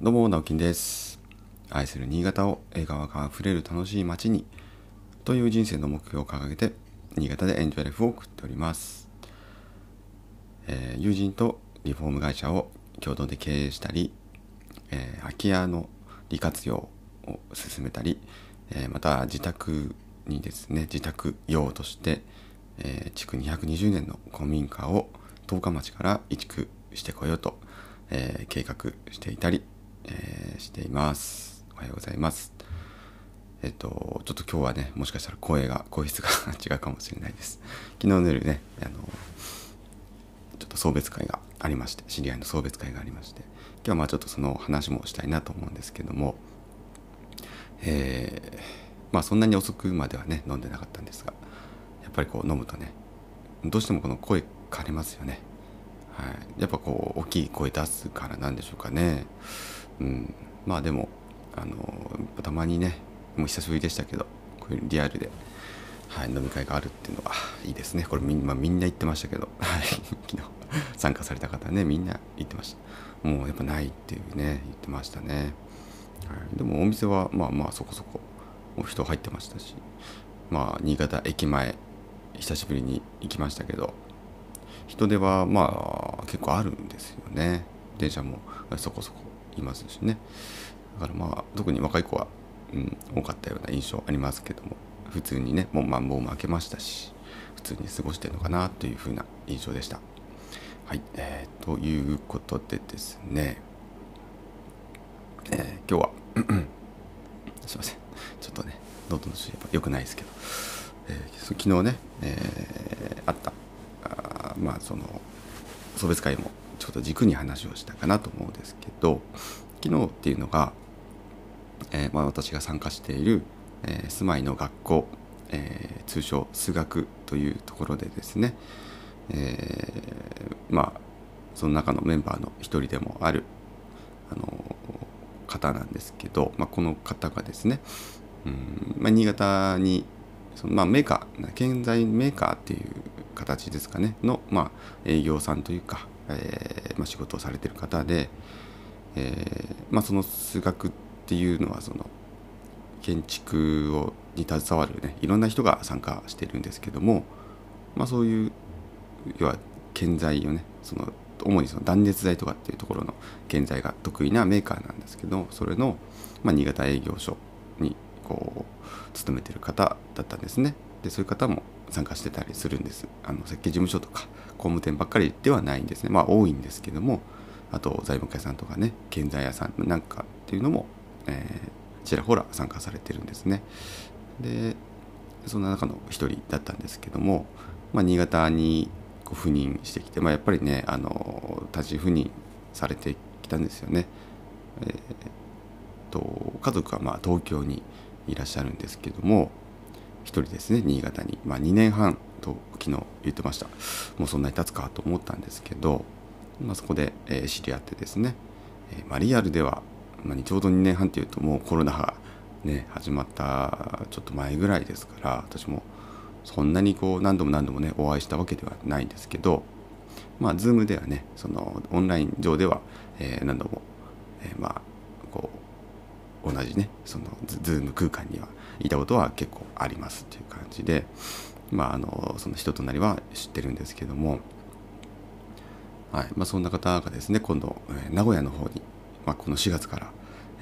どうも直樹です。愛する新潟を笑顔があふれる楽しい街にという人生の目標を掲げて新潟でエンジョイライフを送っております、えー、友人とリフォーム会社を共同で経営したり、えー、空き家の利活用を進めたり、えー、また自宅にですね自宅用として、えー、築220年の古民家を十日町から移築してこようと、えー、計画していたり、えー、しています。おはようございます。えっとちょっと今日はねもしかしたら声が声質が 違うかもしれないです。昨日の夜ねあのちょっと送別会がありまして知り合いの送別会がありまして今日はまあちょっとその話もしたいなと思うんですけどもえー、まあそんなに遅くまではね飲んでなかったんですがやっぱりこう飲むとねどうしてもこの声変わりますよね。はい、やっぱこう大きい声出すからなんでしょうかね、うん、まあでもあのたまにねもう久しぶりでしたけどこういうリアルで、はい、飲み会があるっていうのはいいですね。これみ,、まあ、みんな言ってましたけど、昨日参加された方ねみんな言ってました。もうやっぱないっていうね言ってましたね、はい、でもお店はまあまあそこそこ人入ってましたしまあ新潟駅前久しぶりに行きましたけど人手はまあ結構あるんですよね。電車もそこそこ。いますしね。だからまあ特に若い子は、うん、多かったような印象ありますけども普通にねもうマンボウも開けましたし普通に過ごしてるのかなというふうな印象でした。はい、えー、ということでですね、えー、今日は すいません。ちょっとね喉の調子やっぱ良くないですけど、えー、昨日ね、えー、あったまあその送別会もちょっと軸に話をしたかなと思うんですけど昨日っていうのが、えー、まあ、私が参加している、えー、住まいの学校、えー、通称数学というところでですね、えまあその中のメンバーの一人でもあるあの方なんですけど、まあ、この方がですね、うんまあ、新潟にその、まあ、メーカー建材メーカーっていう形ですかねの、まあ、営業さんというか、えーまあ、仕事をされてる方で、えーまあ、その数学っていうのはその建築をに携わるねいろんな人が参加してるんですけども、まあ、そういう要は建材をねその主にその断熱材とかっていうところの建材が得意なメーカーなんですけどそれの、まあ、新潟営業所にこう勤めてる方だったんですね。でそういう方も参加してたりするんです。あの設計事務所とか工務店ばっかりではないんですね。まあ多いんですけどもあと材木屋さんとかね建材屋さんなんかっていうのも、えー、ちらほら参加されてるんですね。でそんな中の一人だったんですけども、まあ、新潟にこう赴任してきて、まあ、やっぱりねあの立ち赴任されてきたんですよね、えー、と家族はま東京にいらっしゃるんですけども人ですね新潟に、まあ、2年半と昨日言ってました。もうそんなに経つかと思ったんですけど、まあ、そこで、え、知り合ってですね、え、まあ、リアルでは、まあ、ちょうど2年半っていうともうコロナがね始まったちょっと前ぐらいですから私もそんなにこう何度も何度もねお会いしたわけではないんですけどまあ Zoom ではねそのオンライン上では、え、何度も、え、まあこう同じねそのズーム空間にはいたことは結構ありますっていう感じで、まあ、あのその人となりは知ってるんですけども、はいまあ、そんな方がですね今度、え、名古屋の方に、まあ、この4月から、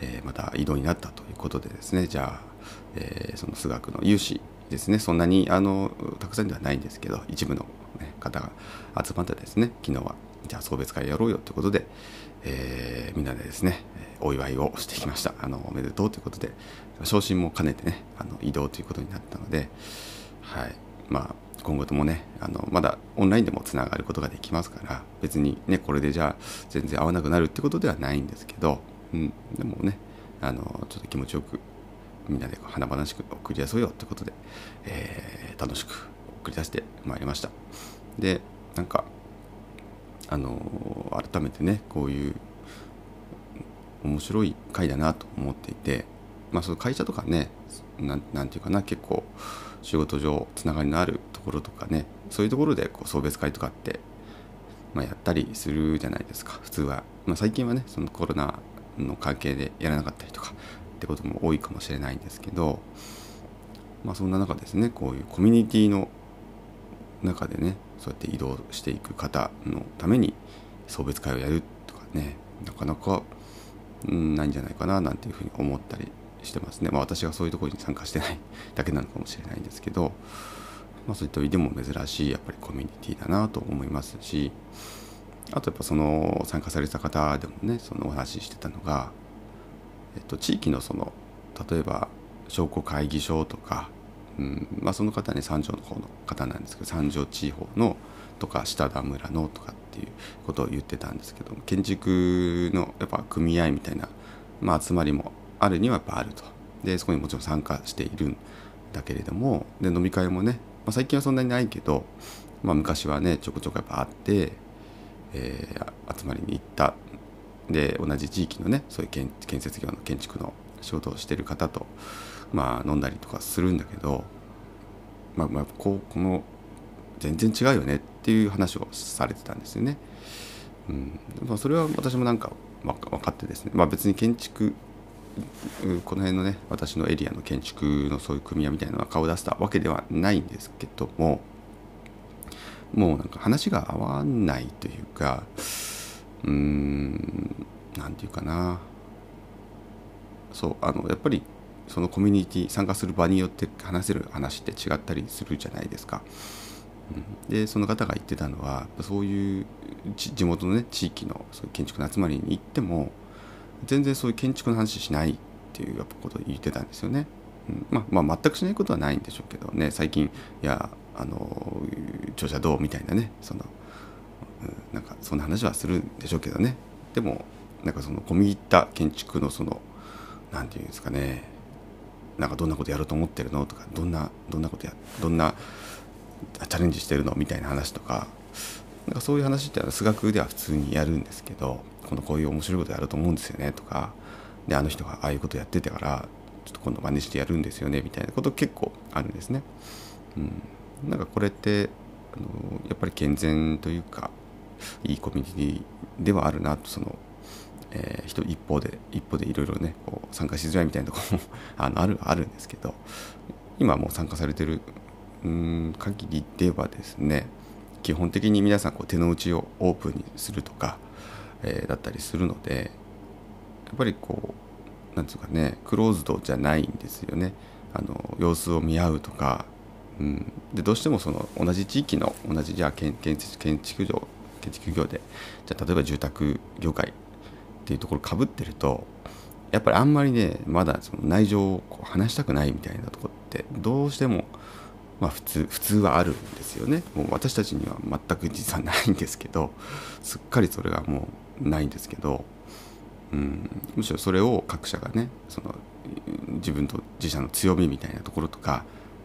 え、また移動になったということでですねじゃあ、えー、その数学の有志ですねそんなにあのたくさんではないんですけど一部の、ね、方が集まってですね昨日はじゃあ送別会やろうよということで、えー、みんなでですねお祝いをしてきました。あのおめでとうということで昇進も兼ねてねあの移動ということになったので、はい。まあ、今後ともねあのまだオンラインでもつながることができますから別にねこれでじゃあ全然会わなくなるってことではないんですけど、うん、でもねあのちょっと気持ちよくみんなで華々しく送り出そうよってことで、えー、楽しく送り出してまいりました。でなんかあの改めてねこういう面白い回だなと思っていてまあ、その会社とかねなんなんていうかな結構仕事上つながりのあるところとかねそういうところでこう送別会とかって、まあ、やったりするじゃないですか普通は、まあ、最近はねそのコロナの関係でやらなかったりとかってことも多いかもしれないんですけどまあそんな中ですねこういうコミュニティの中でねそうやって移動していく方のために送別会をやるとかねなかなか、うん、ないんじゃないかななんていうふうに思ったりしてますね。まあ私がそういうところに参加してない だけなのかもしれないんですけど、まあそういった意味でも珍しいやっぱりコミュニティだなと思いますし、あとやっぱその参加された方でもね、そのお話ししてたのが、えっと、地域のその例えば商工会議所とか、うんまあ、その方ね三条の方の方なんですけど三条地方のとか下田村のとかっていうことを言ってたんですけど建築のやっぱ組合みたいな、まあ、集まりもあるにはやっぱあると。でそこにもちろん参加しているんだけれどもで飲み会もね、まあ、最近はそんなにないけど、まあ、昔はねちょこちょこやっぱあって、えー、集まりに行った。で同じ地域のねそういう建建設業の建築の仕事をしてる方と、まあ、飲んだりとかするんだけど、まあ、まあこうこの全然違うよねっていう話をされてたんですよね。うん。まあ、それは私もなんか分かってですね、まあ、別に建築この辺のね私のエリアの建築のそういう組合みたいなのは顔を出したわけではないんですけどももうなんか話が合わないというかうーん何て言うかな。そうあのやっぱりそのコミュニティ参加する場によって話せる話って違ったりするじゃないですか。うん、でその方が言ってたのはそういう地元のね地域のそういう建築の集まりに行っても全然そういう建築の話しないっていうことを言ってたんですよね。うん、まあ、まあ、全くしないことはないんでしょうけどね最近いやあの著者どうみたいなねその、なんかそんな話はするんでしょうけどねでもなんかその込み入った建築のその何て言うんですかねなんかどんなことやろうと思ってるのとかどんなどんなことやどんなチャレンジしてるのみたいな話とかなんかそういう話って数学では普通にやるんですけどこのこういう面白いことやると思うんですよねとかであの人がああいうことやってたからちょっと今度真似してやるんですよねみたいなこと結構あるんですね。うん、なんかこれってあのやっぱり健全というかいいコミュニティではあるなとその、えー、人一方で一方でいろいろねこう参加しづらいみたいなところも あのあるあるんですけど今もう参加されてるうん限りではですね基本的に皆さんこう手の内をオープンにするとかえー、だったりするのでやっぱりこうなんつうかねクローズドじゃないんですよね。あの様子を見合うとか、うん、でどうしてもその同じ地域の同じじゃあ建建建築業建築業でじゃあ例えば住宅業界っていうところかぶってるとやっぱりあんまりねまだその内情をこう話したくないみたいなとこってどうしてもまあ普通普通はあるんですよね。もう私たちには全く実はないんですけどすっかりそれがもうないんですけど、うん、むしろそれを各社がねその自分と自社の強みみたいなところとか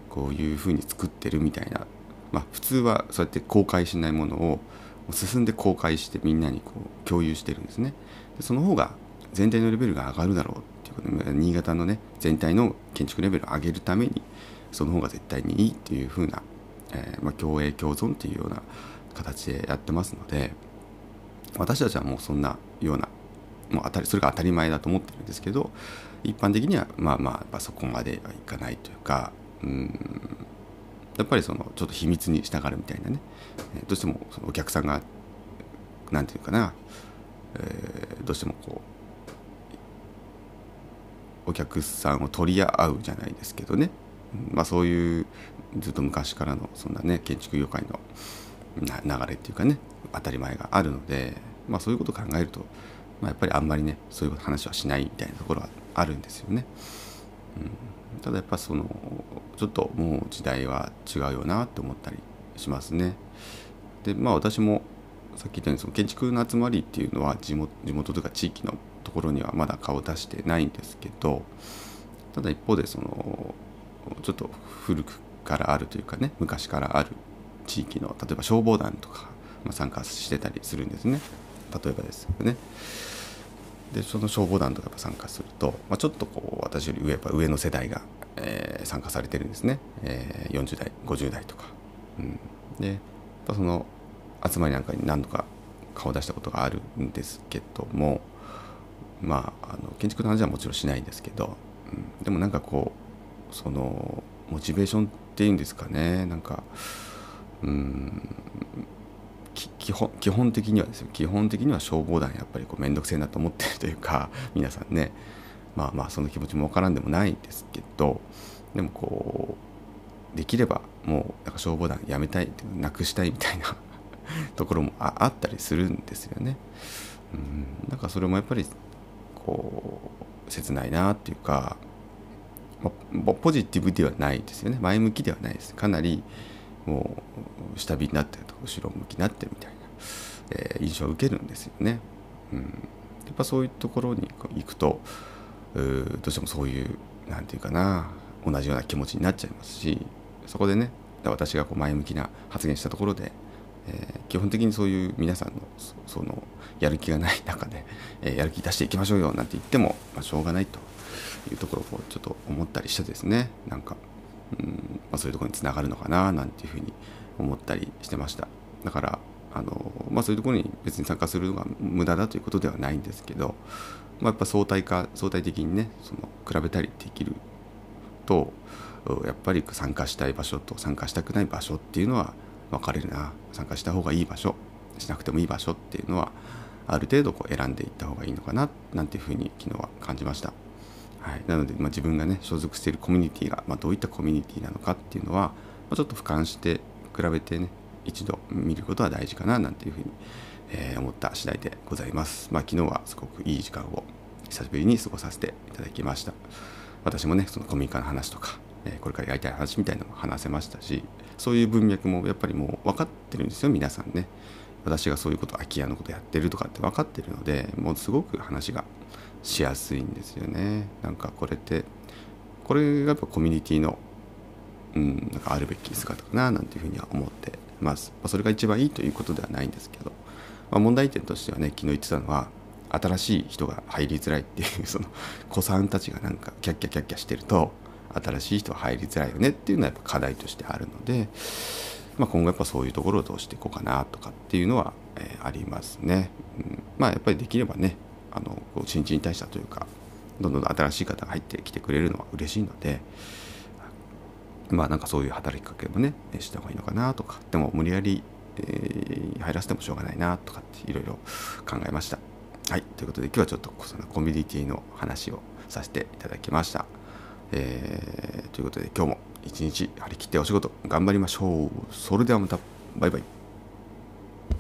こういうふうに作ってるみたいな、まあ、普通はそうやって公開しないものを進んで公開してみんなにこう共有してるんですね。でその方が全体のレベルが上がるだろうっていうことで新潟のね全体の建築レベルを上げるためにその方が絶対にいいっていうふうな、えー、まあ、共栄共存っていうような形でやってますので。私たちはもうそんなようなもう当たりそれが当たり前だと思ってるんですけど一般的にはまあまあそこまではいかないというかうんやっぱりそのちょっと秘密に従うみたいなね。どうしてもそのお客さんが何て言うかな、えー、どうしてもこうお客さんを取り合うじゃないですけどね、まあ、そういうずっと昔からのそんなね建築業界の流れっていうかね当たり前があるので、まあ、そういうことを考えると、まあ、やっぱりあんまりねそういう話はしないみたいなところはあるんですよね。うん、ただやっぱそのちょっともう時代は違うよなって思ったりしますね。でまあ私もさっき言ったようにその建築の集まりっていうのは地元地元とか地域のところにはまだ顔を出してないんですけどただ一方でそのちょっと古くからあるというかね昔からある地域の例えば消防団とかま参加してたりするんですね例えばですよね。でその消防団とか参加すると、まあ、ちょっとこう私より上やっぱ上の世代が、えー、参加されてるんですね、えー、40代50代とか。うん、でその集まりなんかに何度か顔出したことがあるんですけどもまああの建築の話はもちろんしないんですけど、うん、でもなんかこうそのモチベーションっていうんですかね。なんかうん。基本基本的にはですよ基本的には消防団やっぱりこう面倒くせえなと思ってるというか 皆さんねまあまあその気持ちも分からんでもないですけどでもこうできればもうなんか消防団やめたいってなくしたいみたいな ところもあったりするんですよね。うん、なんかそれもやっぱりこう切ないなっていうか、まポジティブではないですよね前向きではないですかなりもう下火になってると後ろ向きになってみたいな、えー、印象を受けるんですよね。うん、やっぱそういうところに行くとどうしてもそういう何て言うかな同じような気持ちになっちゃいますしそこでね私がこう前向きな発言したところで、えー、基本的にそういう皆さんのそのやる気がない中で、えー、やる気出していきましょうよなんて言っても、まあ、しょうがないというところをちょっと思ったりしてですねなんか、うん。まあ、そういうところにつながるのかななんていうふうに思ったりしてました。だからあの、まあ、そういうところに別に参加するのが無駄だということではないんですけど、まあ、やっぱ相対化相対的にねその比べたりできるとやっぱり参加したい場所と参加したくない場所っていうのは分かれるな。参加した方がいい場所しなくてもいい場所っていうのはある程度こう選んでいった方がいいのかななんていうふうに昨日は感じました。はい、なので、まあ、自分がね所属しているコミュニティが、まあ、どういったコミュニティなのかっていうのは、まあ、ちょっと俯瞰して比べてね一度見ることは大事かななんていうふうに、えー、思った次第でございます。まあ、昨日はすごくいい時間を久しぶりに過ごさせていただきました。私もねそのコミュニカの話とか、えー、これからやりたい話みたいなのも話せましたしそういう文脈もやっぱりもう分かってるんですよ皆さんね。私がそういうこと空き家のことやってるとかって分かってるのでもうすごく話がしやすいんですよね。なんかこれってこれがやっぱコミュニティのうんなんかあるべき姿かななんていうふうには思ってます、まあ、それが一番いいということではないんですけど、まあ、問題点としてはね昨日言ってたのは新しい人が入りづらいっていうその子さんたちがなんかキャッキャキャッキャしてると新しい人は入りづらいよねっていうのはやっぱ課題としてあるのでまあ、今後やっぱそういうところをどうしていこうかなとかっていうのは、えー、ありますね。うん、まあやっぱりできればねあの新陳代謝というかどんどん新しい方が入ってきてくれるのは嬉しいのでまあなんかそういう働きかけもねした方がいいのかなとかでも無理やり、えー、入らせてもしょうがないなとかっていろいろ考えました。はいということで今日はちょっとそのコミュニティの話をさせていただきました。えー、ということで今日も一日張り切ってお仕事頑張りましょう。それではまたバイバイ。